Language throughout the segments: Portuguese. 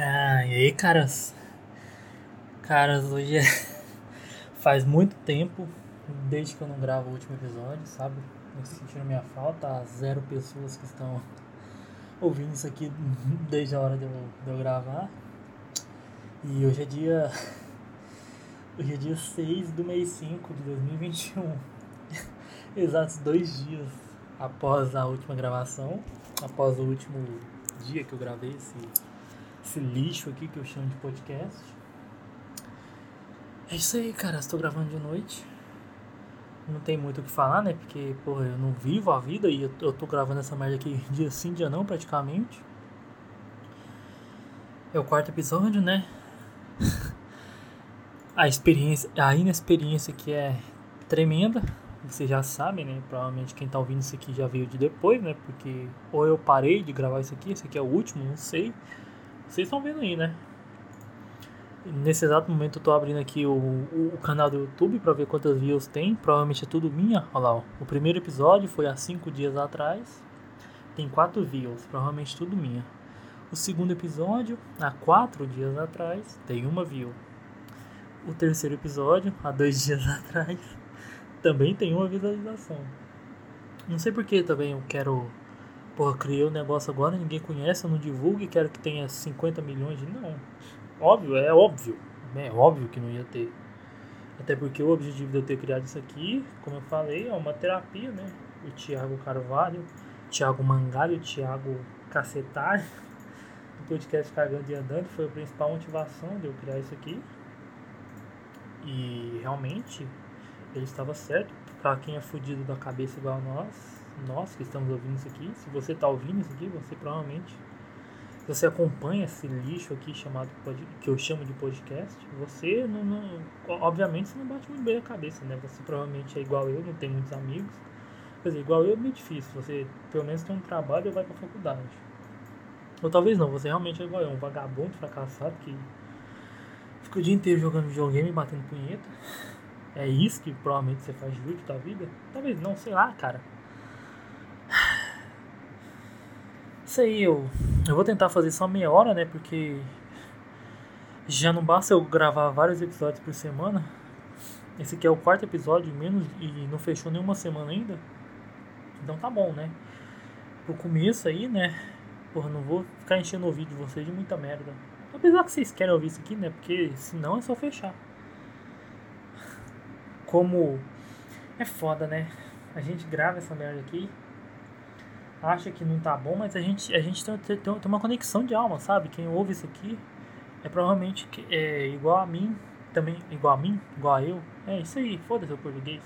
Ah, e aí, caras? Caras, hoje é... faz muito tempo desde que eu não gravo o último episódio, sabe? Sentindo minha falta, as zero pessoas que estão ouvindo isso aqui desde a hora de eu, de eu gravar. E hoje é dia. Hoje é dia 6 do mês 5 de 2021. Exatos dois dias após a última gravação, após o último dia que eu gravei esse esse lixo aqui que eu chamo de podcast. É isso aí, cara. Estou gravando de noite. Não tem muito o que falar, né? Porque, porra, eu não vivo a vida e eu, tô gravando essa merda aqui dia sim, dia não, praticamente. É o quarto episódio, né? a experiência, a inexperiência que é tremenda. Vocês já sabem, né? Provavelmente quem tá ouvindo isso aqui já veio de depois, né? Porque ou eu parei de gravar isso aqui, esse aqui é o último, não sei. Vocês estão vendo aí, né? Nesse exato momento eu tô abrindo aqui o, o, o canal do YouTube para ver quantas views tem. Provavelmente é tudo minha. Olha lá, ó. o primeiro episódio foi há 5 dias atrás. Tem 4 views, provavelmente tudo minha. O segundo episódio, há 4 dias atrás, tem uma view. O terceiro episódio, há 2 dias atrás, também tem uma visualização. Não sei porque também eu quero porra, criei o um negócio agora, ninguém conhece, eu não divulgo e quero que tenha 50 milhões. Não. Óbvio, é óbvio. Né? É óbvio que não ia ter. Até porque o objetivo de eu ter criado isso aqui, como eu falei, é uma terapia, né? O Thiago Carvalho, Thiago Mangalho, o Thiago Cacetar, do podcast Cagando e Andando, foi a principal motivação de eu criar isso aqui. E realmente, ele estava certo. Pra quem é fudido da cabeça igual a nós, nós que estamos ouvindo isso aqui, se você está ouvindo isso aqui, você provavelmente, se você acompanha esse lixo aqui chamado que eu chamo de podcast, você não, não, obviamente você não bate muito bem a cabeça, né? Você provavelmente é igual eu, não tem muitos amigos. Quer dizer, igual eu é meio difícil, você pelo menos tem um trabalho e vai para faculdade. Ou talvez não, você realmente é igual eu, um vagabundo fracassado que fica o dia inteiro jogando videogame e batendo punheta. É isso que provavelmente você faz de da vida? Talvez não, sei lá, cara. Aí, eu, eu vou tentar fazer só meia hora, né? Porque já não basta eu gravar vários episódios por semana. Esse aqui é o quarto episódio, menos e não fechou nenhuma semana ainda. Então tá bom, né? Pro começo aí, né? Porra, não vou ficar enchendo o ouvido de vocês de muita merda. Apesar que vocês querem ouvir isso aqui, né? Porque senão é só fechar. Como é foda, né? A gente grava essa merda aqui acha que não tá bom, mas a gente, a gente tem, tem, tem uma conexão de alma, sabe? Quem ouve isso aqui é provavelmente que é igual a mim, também igual a mim, igual a eu. É isso aí, foda-se o português.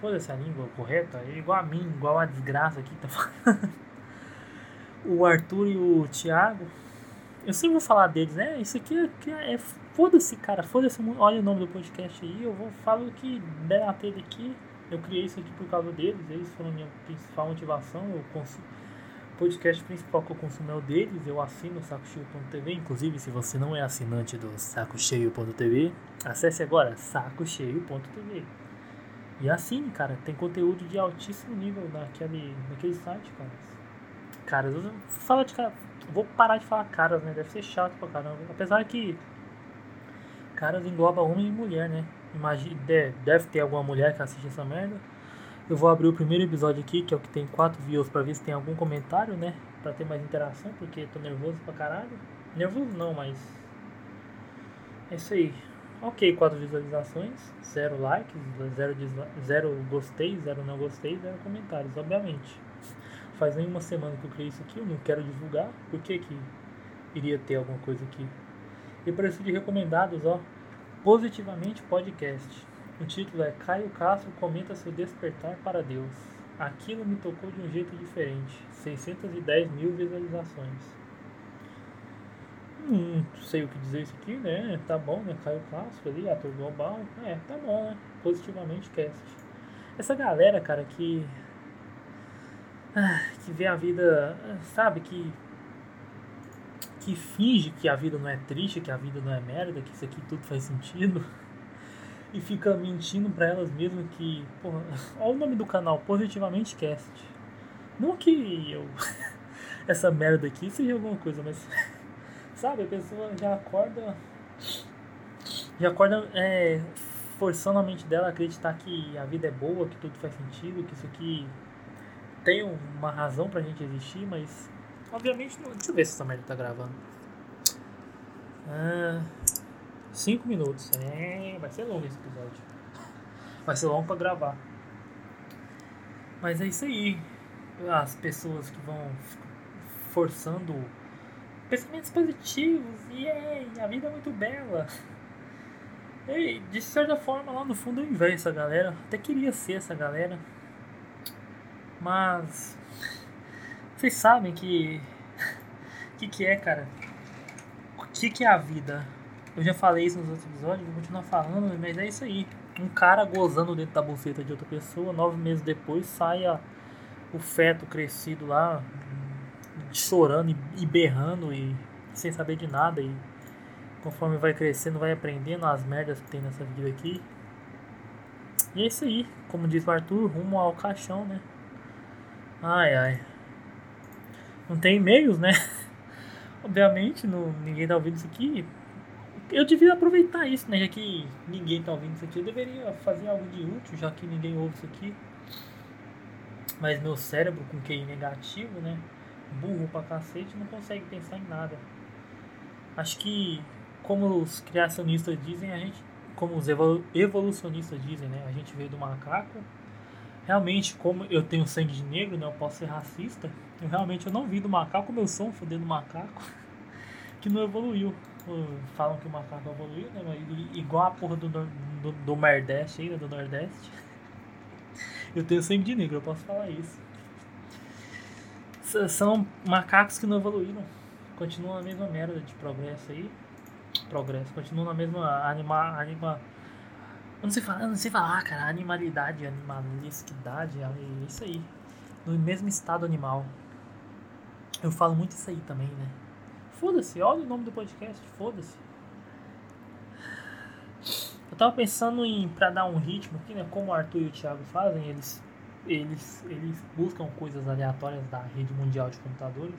Foda-se a língua correta, é igual a mim, igual a desgraça aqui tá falando. o Arthur e o Thiago. Eu sempre vou falar deles, né? Isso aqui é, é foda-se, cara, foda-se. Olha o nome do podcast aí, eu vou falar o que der na telha aqui. Eu criei isso aqui por causa deles, eles foram minha principal motivação. O podcast principal que eu consumo é o deles, eu assino sacocheio.tv. Inclusive, se você não é assinante do sacocheio.tv, acesse agora sacocheio.tv. E assine, cara, tem conteúdo de altíssimo nível naquele, naquele site, cara. Caras, eu falo de cara. Vou parar de falar caras, né? Deve ser chato pra caramba. Apesar que caras engloba homem e mulher, né? Imagine, deve ter alguma mulher que assiste essa merda. Eu vou abrir o primeiro episódio aqui, que é o que tem 4 views, pra ver se tem algum comentário, né? Pra ter mais interação, porque tô nervoso pra caralho. Nervoso não, mas. É isso aí. Ok, 4 visualizações, 0 likes, 0 zero gostei, 0 não gostei, 0 comentários, obviamente. Faz nem uma semana que eu criei isso aqui, eu não quero divulgar. Por que que iria ter alguma coisa aqui? E preço de recomendados, ó. Positivamente Podcast. O título é Caio Castro comenta seu despertar para Deus. Aquilo me tocou de um jeito diferente. 610 mil visualizações. Hum, não sei o que dizer isso aqui, né? Tá bom, né? Caio Castro ali, ator global. É, tá bom, né? Positivamente Cast. Essa galera, cara, que. Ah, que vê a vida. Sabe, que que finge que a vida não é triste, que a vida não é merda, que isso aqui tudo faz sentido. E fica mentindo para elas mesmas que, porra, olha o nome do canal, Positivamente Cast. Não que eu essa merda aqui seja alguma coisa, mas Sabe, a pessoa já acorda. Já acorda é, forçando a mente dela a acreditar que a vida é boa, que tudo faz sentido, que isso aqui tem uma razão pra gente existir, mas obviamente não. Deixa eu ver se essa merda tá gravando. Ah, cinco minutos. É, vai ser longo esse episódio. Vai ser longo pra gravar. Mas é isso aí. As pessoas que vão forçando pensamentos positivos e yeah, a vida é muito bela. E de certa forma, lá no fundo eu invejo essa galera. Até queria ser essa galera. Mas. Vocês sabem que. O que, que é, cara? O que, que é a vida? Eu já falei isso nos outros episódios, vou continuar falando, mas é isso aí. Um cara gozando dentro da buceta de outra pessoa, nove meses depois sai a, o feto crescido lá, chorando e, e berrando e sem saber de nada. E conforme vai crescendo, vai aprendendo as merdas que tem nessa vida aqui. E é isso aí, como diz o Arthur, rumo ao caixão, né? Ai ai. Não tem e-mails, né? Obviamente, não, ninguém tá ouvindo isso aqui. Eu devia aproveitar isso, né? Já que ninguém tá ouvindo isso aqui, eu deveria fazer algo de útil, já que ninguém ouve isso aqui. Mas meu cérebro, com QI negativo, né? Burro pra cacete, não consegue pensar em nada. Acho que como os criacionistas dizem, a gente, como os evolucionistas dizem, né, a gente veio do macaco. Realmente, como eu tenho sangue de negro, né, eu posso ser racista. Eu realmente eu não vi do macaco como eu sou um fudendo macaco que não evoluiu. Falam que o macaco evoluiu, né, mas igual a porra do, do, do Nordeste aí, né, do Nordeste. Eu tenho sangue de negro, eu posso falar isso. São macacos que não evoluíram. Continuam a mesma merda de progresso aí progresso. Continua na mesma anima, anima eu não sei falar, não sei falar, cara. Animalidade, animalisquidade, é isso aí. No mesmo estado animal. Eu falo muito isso aí também, né? Foda-se, olha o nome do podcast, foda-se. Eu tava pensando em, pra dar um ritmo aqui, né? Como o Arthur e o Thiago fazem, eles, eles, eles buscam coisas aleatórias da rede mundial de computadores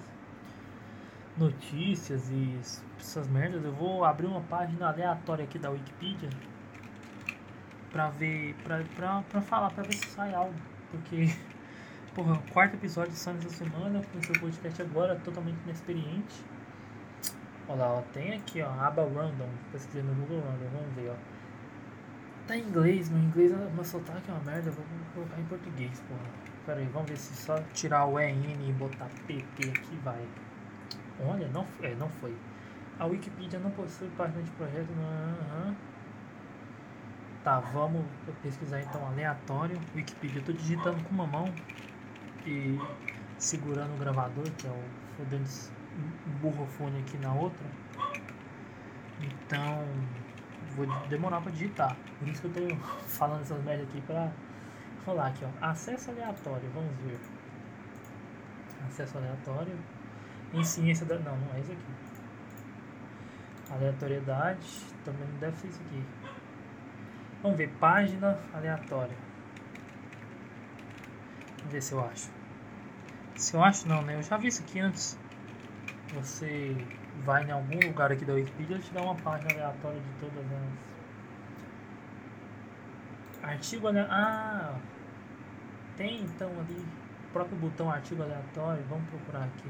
notícias e essas merdas, eu vou abrir uma página aleatória aqui da Wikipedia pra ver, pra, pra, pra falar, pra ver se sai algo. Porque, porra, quarto episódio só nessa semana, comecei o podcast agora, totalmente inexperiente. Olha lá, ó, tem aqui, ó, aba random, pesquisei no Google Random, vamos ver, ó. Tá em inglês, meu inglês, meu sotaque é uma merda, vou colocar em português, porra. Pera aí, vamos ver se só tirar o EN e botar PP aqui vai. Olha, não, é, não foi. A Wikipedia não possui página de projeto. Uhum. Tá, vamos pesquisar então aleatório. Wikipedia, eu tô digitando com uma mão e segurando o gravador, que é o fodendo burrofone aqui na outra. Então, vou demorar para digitar. Por isso que eu tô falando essas merdas aqui para falar aqui, ó. Acesso aleatório, vamos ver. Acesso aleatório. Em ciência da. Não, não é isso aqui. Aleatoriedade. Também não deve ser isso aqui. Vamos ver. Página aleatória. Ver se eu acho. Se eu acho, não, né? Eu já vi isso aqui antes. Você vai em algum lugar aqui da Wikipedia e te dá uma página aleatória de todas as. Artigo aleatório. Ah! Tem então ali o próprio botão artigo aleatório. Vamos procurar aqui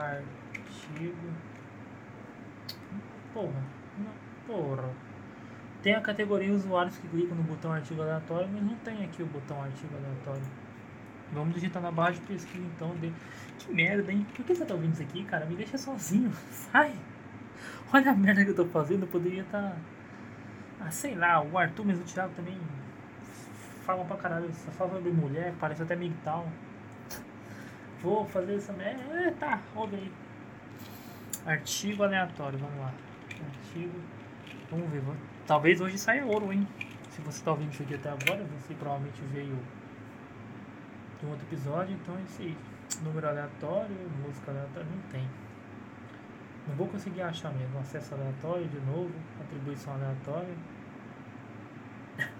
artigo. Porra, não, porra. Tem a categoria usuários que clicam no botão artigo aleatório, mas não tem aqui o botão artigo aleatório. Vamos digitar na barra de pesquisa então. De... Que merda, hein? Por que você tá ouvindo isso aqui, cara? Me deixa sozinho. Sai! Olha a merda que eu tô fazendo. Eu poderia estar. Tá... Ah, sei lá, o Arthur, mas o Thiago também falam pra caralho. Só falam de mulher, parece até migtal. Vou fazer essa merda. É, tá, ouve aí. Artigo aleatório, vamos lá. Artigo. Vamos ver. Vamos... Talvez hoje saia ouro, hein? Se você tá ouvindo isso aqui até agora, você provavelmente veio de um outro episódio, então aí. Número aleatório, música aleatória, não tem. Não vou conseguir achar mesmo. Acesso aleatório de novo, atribuição aleatória.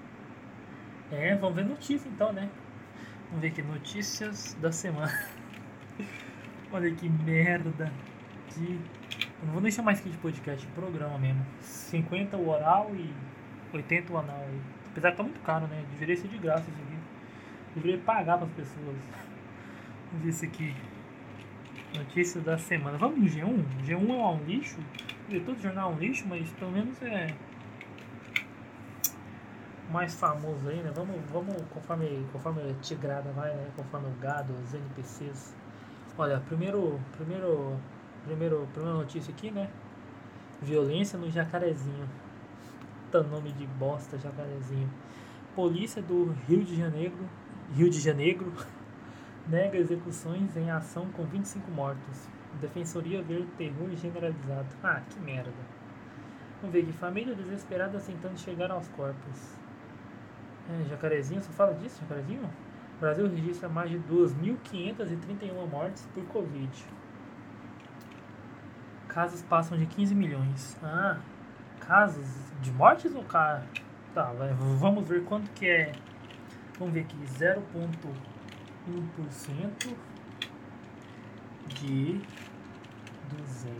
É, vamos ver notícia então, né? Vamos ver aqui, notícias da semana. Olha que merda de. Eu não vou deixar mais aqui de podcast, programa mesmo. 50 o oral e 80 o anal aí. Apesar que tá muito caro, né? Deveria ser de graça isso aqui. Deveria pagar para as pessoas. Vamos ver isso aqui. Notícias da semana. Vamos no G1? G1 é um lixo. Todo jornal é um lixo, mas pelo menos é mais famoso aí, né? Vamos, vamos conforme, conforme a tigrada vai, né? Conforme o gado, os NPCs. Olha, primeiro, primeiro, primeiro, primeira notícia aqui, né? Violência no Jacarezinho. Puta nome de bosta, Jacarezinho. Polícia do Rio de Janeiro, Rio de Janeiro, nega execuções em ação com 25 mortos. Defensoria vê terror generalizado. Ah, que merda. Vamos ver aqui. Família desesperada tentando chegar aos corpos. É, jacarezinho, só fala disso, Jacarezinho? O Brasil registra mais de 2.531 mortes por Covid. Casos passam de 15 milhões. Ah, casos de mortes ou cara? Tá, vamos ver quanto que é. Vamos ver aqui, 0,1% de 200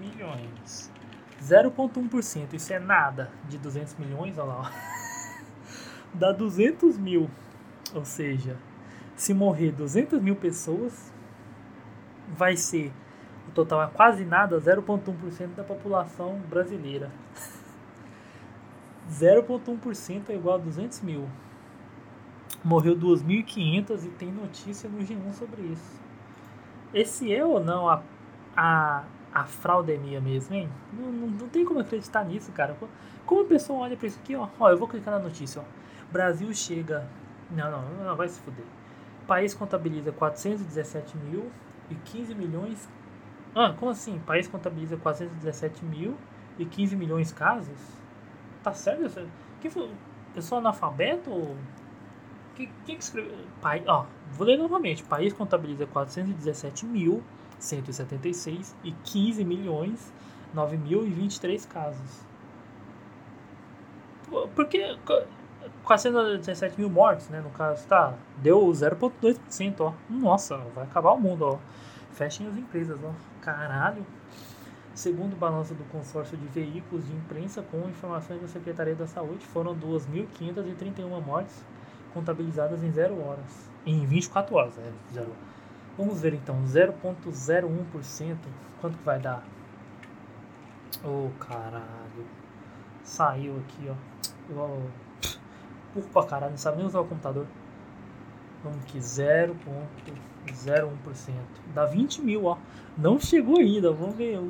milhões. 0,1%, isso é nada de 200 milhões, olha lá. dá 200 mil. Ou seja, se morrer 200 mil pessoas, vai ser total é quase nada, 0,1% da população brasileira. 0,1% é igual a 200 mil. Morreu 2.500 e tem notícia no G1 sobre isso. Esse é ou não a, a, a fraudemia mesmo, hein? Não, não, não tem como acreditar nisso, cara. Como a pessoa olha pra isso aqui, ó. Ó, eu vou clicar na notícia, ó. Brasil chega. Não, não, não vai se fuder. País contabiliza 417 mil e 15 milhões. Ah, como assim? País contabiliza 417 mil e 15 milhões de casos? Tá certo? Que foi? Eu sou analfabeto. Quem que, escreveu? Pai, ó, vou ler novamente. País contabiliza 417 mil 176 e 15 milhões 9.023 casos. Porque 417 mil mortes, né? No caso, tá. Deu 0,2%, ó. Nossa, vai acabar o mundo, ó. Fechem as empresas, ó. Caralho. Segundo balanço do consórcio de veículos de imprensa, com informações da Secretaria da Saúde, foram 2.531 mortes contabilizadas em 0 horas. Em 24 horas, é, zero. Vamos ver então, 0,01%. Quanto que vai dar? Ô oh, caralho. Saiu aqui, ó. Eu, burro pra caralho, não sabe nem usar o computador. Vamos que 0,01%. Dá 20 mil, ó. Não chegou ainda, vamos ver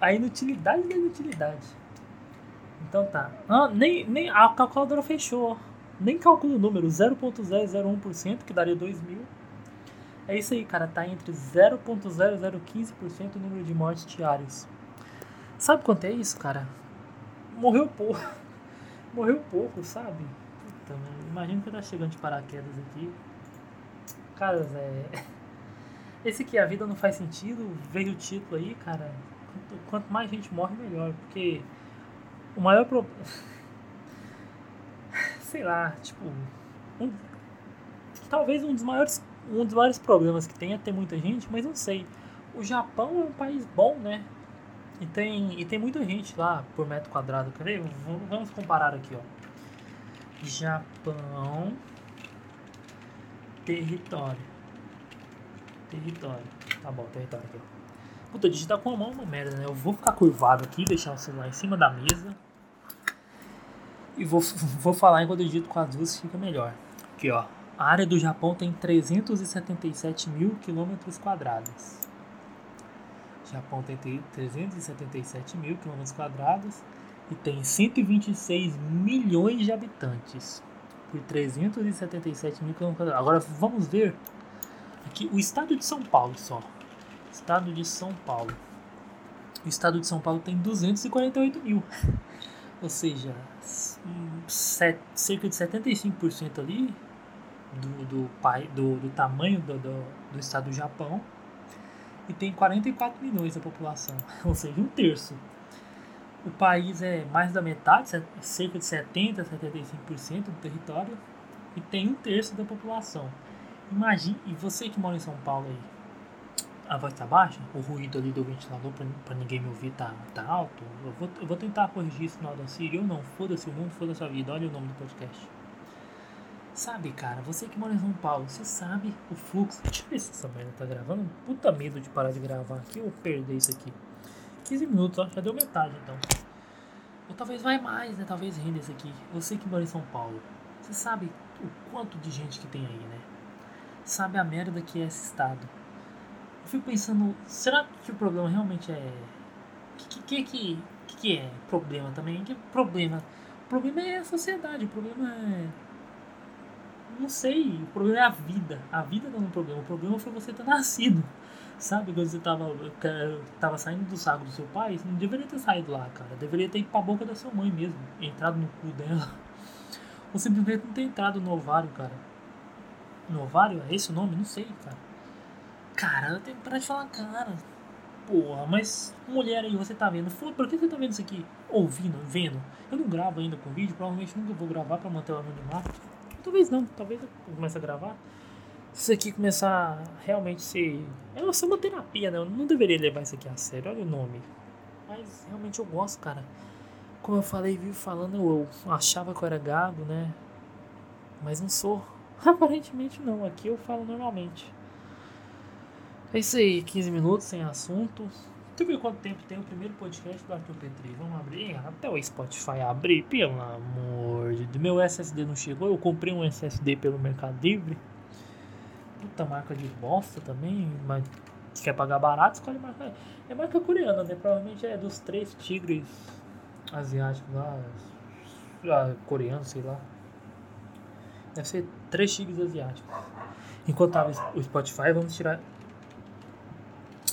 a inutilidade da inutilidade. Então tá. Ah, nem, nem a calculadora fechou. Nem calcula o número, 0.001%, que daria 2 mil. É isso aí, cara. Tá entre 0.0015% o número de mortes diárias. Sabe quanto é isso, cara? Morreu pouco. Morreu pouco, sabe? Então, imagino que tá chegando de paraquedas aqui. Cara, é. Esse aqui, a vida não faz sentido, veio o título aí, cara. Quanto, quanto mais gente morre, melhor. Porque o maior problema. Sei lá, tipo. Um... Talvez um dos maiores. Um dos maiores problemas que tem é ter muita gente, mas não sei. O Japão é um país bom, né? E tem, e tem muita gente lá por metro quadrado. Cadê? Vamos comparar aqui, ó. Japão, território. Território. Tá bom, território aqui. Puta, digitar com a mão é uma merda, né? Eu vou ficar curvado aqui, deixar o celular em cima da mesa. E vou, vou falar enquanto eu digito com as duas, fica melhor. Aqui, ó. A área do Japão tem 377 mil quilômetros quadrados. O Japão tem 377 mil quilômetros quadrados e tem 126 milhões de habitantes por 377 mil. Agora vamos ver aqui o estado de São Paulo só. Estado de São Paulo. O estado de São Paulo tem 248 mil. Ou seja, set, cerca de 75% ali do, do, pai, do, do tamanho do, do, do estado do Japão. E tem 44 milhões da população. Ou seja, um terço o país é mais da metade, cerca de 70% a 75% do território, e tem um terço da população. Imagine, e você que mora em São Paulo aí, a voz tá baixa, o ruído ali do ventilador pra ninguém me ouvir tá, tá alto, eu vou, eu vou tentar corrigir isso no Audacity. Eu não, foda-se o mundo, foda-se a vida. Olha o nome do podcast. Sabe, cara, você que mora em São Paulo, você sabe o fluxo. Deixa eu ver se essa merda tá gravando. Puta medo de parar de gravar aqui ou perder isso aqui. 15 minutos, ó, já deu metade então. Ou talvez vai mais, né? Talvez renda esse aqui. Você que mora em São Paulo, você sabe o quanto de gente que tem aí, né? Sabe a merda que é esse estado. Eu fico pensando, será que o problema realmente é. O que, que, que, que é problema também? Que problema? O problema é a sociedade, o problema é. Não sei, o problema é a vida. A vida não é um problema, o problema foi você ter nascido. Sabe, quando você tava, tava saindo do saco do seu pai, você não deveria ter saído lá, cara. Deveria ter ido pra boca da sua mãe mesmo, entrado no cu dela. Ou simplesmente não ter entrado no ovário, cara. No ovário? É esse o nome? Não sei, cara. Cara, eu tenho que parar de falar, cara. Porra, mas mulher aí, você tá vendo? Por que você tá vendo isso aqui? Ouvindo, vendo? Eu não gravo ainda com vídeo, provavelmente nunca vou gravar pra manter o anonimato. Talvez não, talvez eu comece a gravar. Isso aqui começar a realmente ser. É ser uma terapia, né? Eu não deveria levar isso aqui a sério, olha o nome. Mas realmente eu gosto, cara. Como eu falei, vivo falando, eu achava que eu era gago, né? Mas não sou. Aparentemente não, aqui eu falo normalmente. É isso aí, 15 minutos sem assunto. Eu ver quanto tempo tem o primeiro podcast do Arthur Petri. Vamos abrir? Até o Spotify abrir, pelo amor de Deus. Meu SSD não chegou, eu comprei um SSD pelo Mercado Livre. Puta marca de bosta também, mas quer pagar barato, escolhe marca. É marca coreana, né? Provavelmente é dos três tigres asiáticos lá. Ah, coreanos, sei lá. Deve ser três tigres asiáticos. Enquanto tava o Spotify, vamos tirar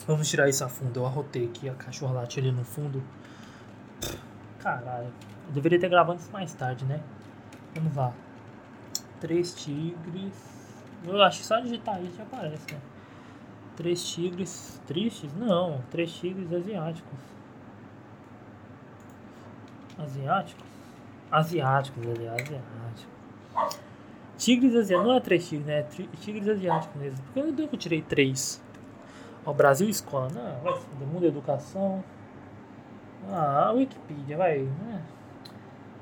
Vamos tirar isso a fundo. Eu arrotei aqui a cachorrolate ali no fundo. Caralho. Eu deveria ter gravado isso mais tarde, né? Vamos lá. Três tigres. Eu acho que só digitar isso já aparece, né? Três tigres tristes? Não, três tigres asiáticos. Asiáticos? Asiáticos, aliás, asiáticos. Tigres asiáticos. Não é três tigres, né? É tigres asiáticos mesmo. Por que eu tirei três? O Brasil Escola. Não, vai do mundo educação. Ah, a Wikipedia, vai. Né?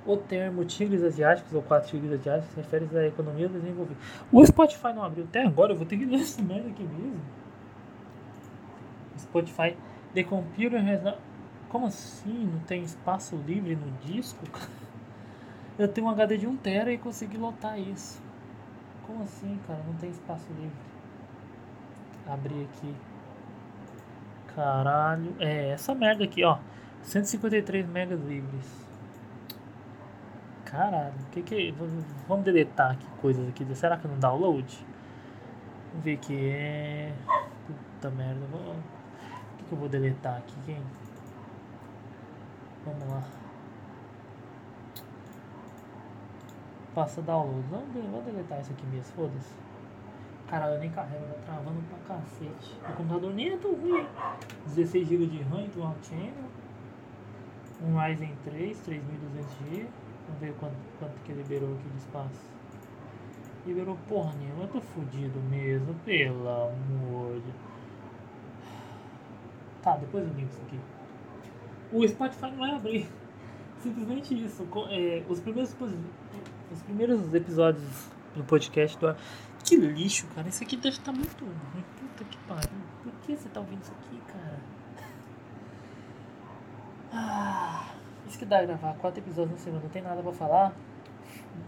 O termo tigres asiáticos ou quatro tigres asiáticos refere à economia desenvolvida. O Spotify não abriu até agora, eu vou ter que ler essa merda aqui mesmo. Spotify. The computer has not... Como assim? Não tem espaço livre no disco? Eu tenho um HD de 1 tera e consegui lotar isso. Como assim, cara? Não tem espaço livre. Abrir aqui. Caralho. É, essa merda aqui, ó. 153 megas livres. Caralho, que que Vamos deletar aqui coisas aqui. Será que não download? Vamos ver que é. Puta merda. O que, que eu vou deletar aqui, quem? Vamos lá. Passa download. Vamos, vamos deletar isso aqui mesmo, foda-se. Caralho, nem carrega, tá travando pra cacete. O computador nem é tão ruim. 16 GB de RAM, Dual Channel. Um Ryzen 3, 3200G. Vamos ver quanto, quanto que liberou aqui de espaço. Liberou porra nenhuma, eu tô fudido mesmo, pelo amor de... Tá, depois eu ligo isso aqui. O Spotify não vai abrir. Simplesmente isso. É, os, primeiros, os primeiros episódios do podcast do que lixo, cara. Esse aqui deve estar tá muito ruim. Puta que pariu. Por que você tá ouvindo isso aqui, cara? Ah, isso que dá gravar quatro episódios na semana. Não tem nada pra falar.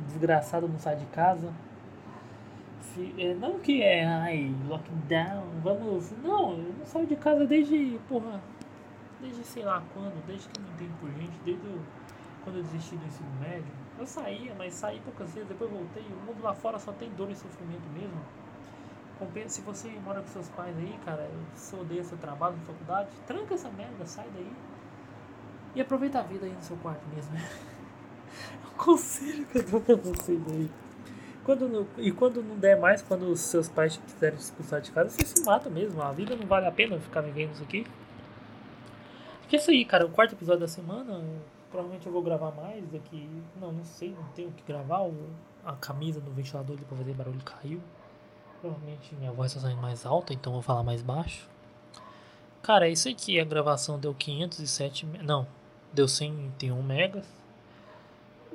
Desgraçado não sai de casa. É, não que é, ai, lockdown, vamos. Não, eu não saio de casa desde, porra, desde sei lá quando, desde que eu não entendo por gente, desde quando eu desisti do ensino médio. Eu saía, mas saí poucas vezes, depois voltei. O mundo lá fora só tem dor e sofrimento mesmo. Se você mora com seus pais aí, cara, se odeia seu trabalho na faculdade, tranca essa merda, sai daí. E aproveita a vida aí no seu quarto mesmo. o conselho que eu dou pra vocês aí. Quando não, e quando não der mais, quando os seus pais quiserem te expulsar de casa, você se mata mesmo. A vida não vale a pena ficar vivendo isso aqui. Que é isso aí, cara. O quarto episódio da semana. Provavelmente eu vou gravar mais daqui. Não, não sei, não tenho o que gravar. A camisa do ventilador ali pra fazer barulho caiu. Provavelmente minha voz tá saindo mais alta, então vou falar mais baixo. Cara, isso aqui, a gravação deu 507... Não, deu 101 megas.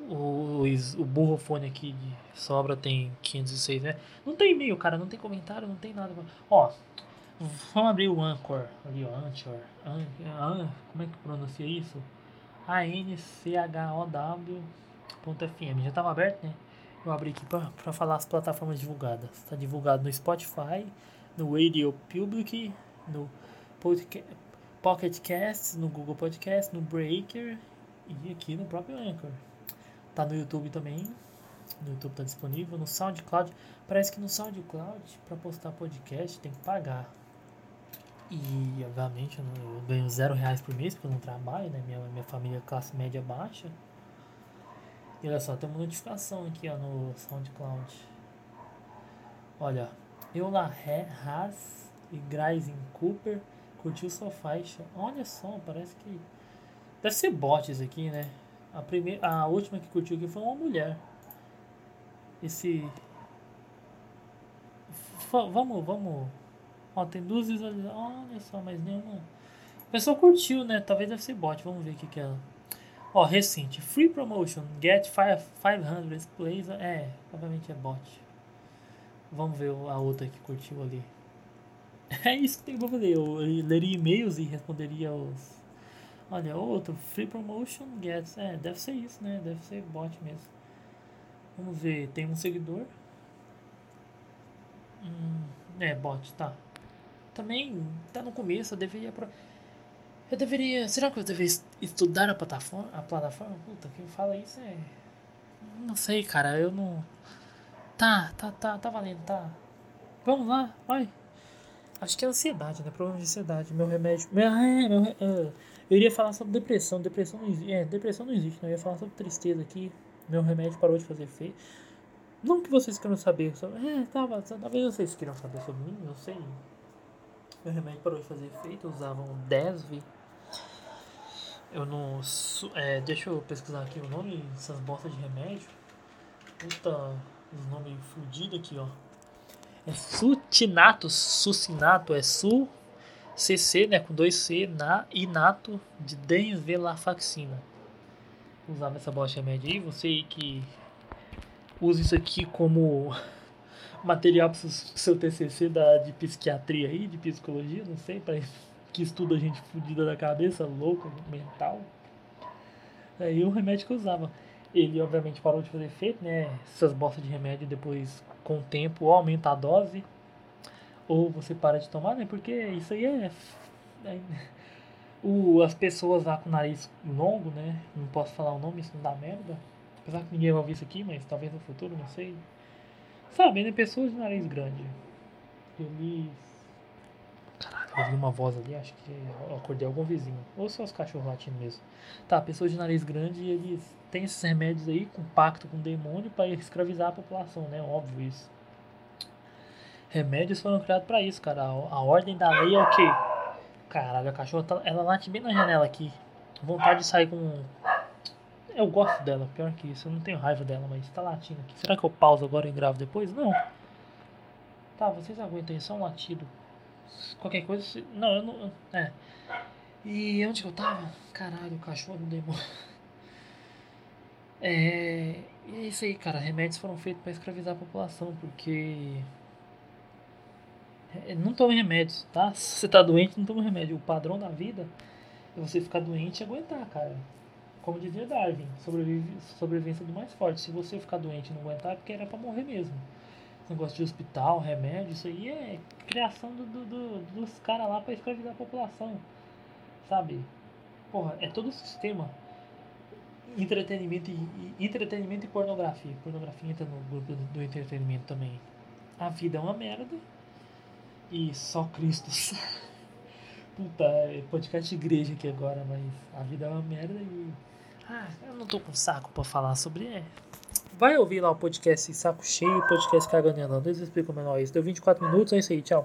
O, o burro fone aqui de sobra tem 506, né? Não tem e-mail, cara, não tem comentário, não tem nada. Ó, vamos abrir o Anchor ali, ó, Anchor. An, an, como é que pronuncia isso? A-N-C-H-O-W.fm. Já tava aberto, né? Eu abri aqui para falar as plataformas divulgadas. Está divulgado no Spotify, no Radio Public, no Pocket Cast, no Google Podcast, no Breaker e aqui no próprio Anchor. Tá no YouTube também. No YouTube tá disponível. No SoundCloud. Parece que no SoundCloud, para postar podcast, tem que pagar. E, obviamente, eu ganho zero reais por mês porque eu não trabalho, né? Minha, minha família é classe média baixa. E olha só, tem uma notificação aqui ó, no SoundCloud. Olha, Eula Haas e Graisen Cooper curtiu sua faixa. Olha só, parece que. Deve ser bot isso aqui, né? A, primeira, a última que curtiu aqui foi uma mulher. Esse. vamos, vamos. Ó, tem duas visualizações. Olha só, mas nenhuma. Pessoa curtiu, né? Talvez deve ser bot. Vamos ver o que, que é. Ó, recente. Free promotion. Get 500 plays. É, obviamente é bot. Vamos ver a outra que curtiu ali. É isso que tem pra fazer. Eu leria e-mails e responderia os Olha, outro, Free Promotion Gets. É, deve ser isso, né? Deve ser bot mesmo. Vamos ver, tem um seguidor. Hum, é, bot, tá. Também tá no começo, eu deveria. Pro... Eu deveria. Será que eu deveria estudar a plataforma? A plataforma? Puta, quem fala isso é. Não sei, cara, eu não. Tá, tá, tá, tá valendo, tá. Vamos lá, vai. Acho que é ansiedade, né? Problema de ansiedade. Meu remédio. Meu, é, meu, uh, eu iria falar sobre depressão. Depressão não existe. É, depressão não existe, né? Eu ia falar sobre tristeza aqui. Meu remédio parou de fazer efeito. Não que vocês queiram saber sobre. É, tava. Talvez vocês queiram saber sobre mim, eu sei. Meu remédio parou de fazer efeito. Eu usava um Desv. Eu não. É, deixa eu pesquisar aqui o nome dessas bostas de remédio. Puta. Os nomes fudidos aqui, ó. É sutinato. Sucinato. É su CC, né, com dois C, na inato de denvelafaxina. Usava essa bosta remédio aí, você que usa isso aqui como material para o seu TCC da, de psiquiatria aí, de psicologia, não sei, para que estuda gente fodida da cabeça, louca, mental. Aí o remédio que eu usava. Ele obviamente parou de fazer efeito, né? Essas bostas de remédio depois, com o tempo, aumenta a dose ou você para de tomar, né? Porque isso aí é, é o, as pessoas lá com o nariz longo, né? Não posso falar o nome, isso não dá merda. Apesar que ninguém vai ouvir isso aqui, mas talvez no futuro, não sei. Sabe, né? Pessoas de nariz grande. Eles. Ouvi uma voz ali, acho que eu acordei algum vizinho. Ou só os cachorros latindo mesmo. Tá, pessoas de nariz grande, eles têm esses remédios aí com pacto com o demônio para escravizar a população, né? Óbvio isso. Remédios foram criados para isso, cara. A, a, ordem da lei é o quê? Caralho, a cachorra tá, ela late bem na janela aqui. Vontade de sair com. Eu gosto dela, pior que isso. Eu não tenho raiva dela, mas tá latindo aqui. Será que eu pauso agora e gravo depois? Não. Tá, vocês aguentam só um latido. Qualquer coisa. Não, eu não. É. E onde que eu tava? Caralho, o cachorro não demora. É. E é isso aí, cara. Remédios foram feitos para escravizar a população, porque é, não tome remédios, tá? Se você tá doente, não tome remédio. O padrão da vida é você ficar doente e aguentar, cara. Como dizia Darwin, sobrevivência do mais forte. Se você ficar doente e não aguentar, é porque era pra morrer mesmo. Negócio de hospital, remédio, isso aí é criação do, do, do dos caras lá pra escravizar a população. Sabe? Porra, é todo o sistema. Entretenimento e, entretenimento e pornografia. Pornografia entra no grupo do, entretenimento também. A vida é uma merda e só Cristo. Puta, é podcast igreja aqui agora, mas a vida é uma merda e. Ah, eu não tô com saco pra falar sobre. É. Vai ouvir lá o podcast Saco Cheio, podcast Cagando e Andando. Eles explicam melhor isso. Deu 24 minutos, é isso aí, tchau.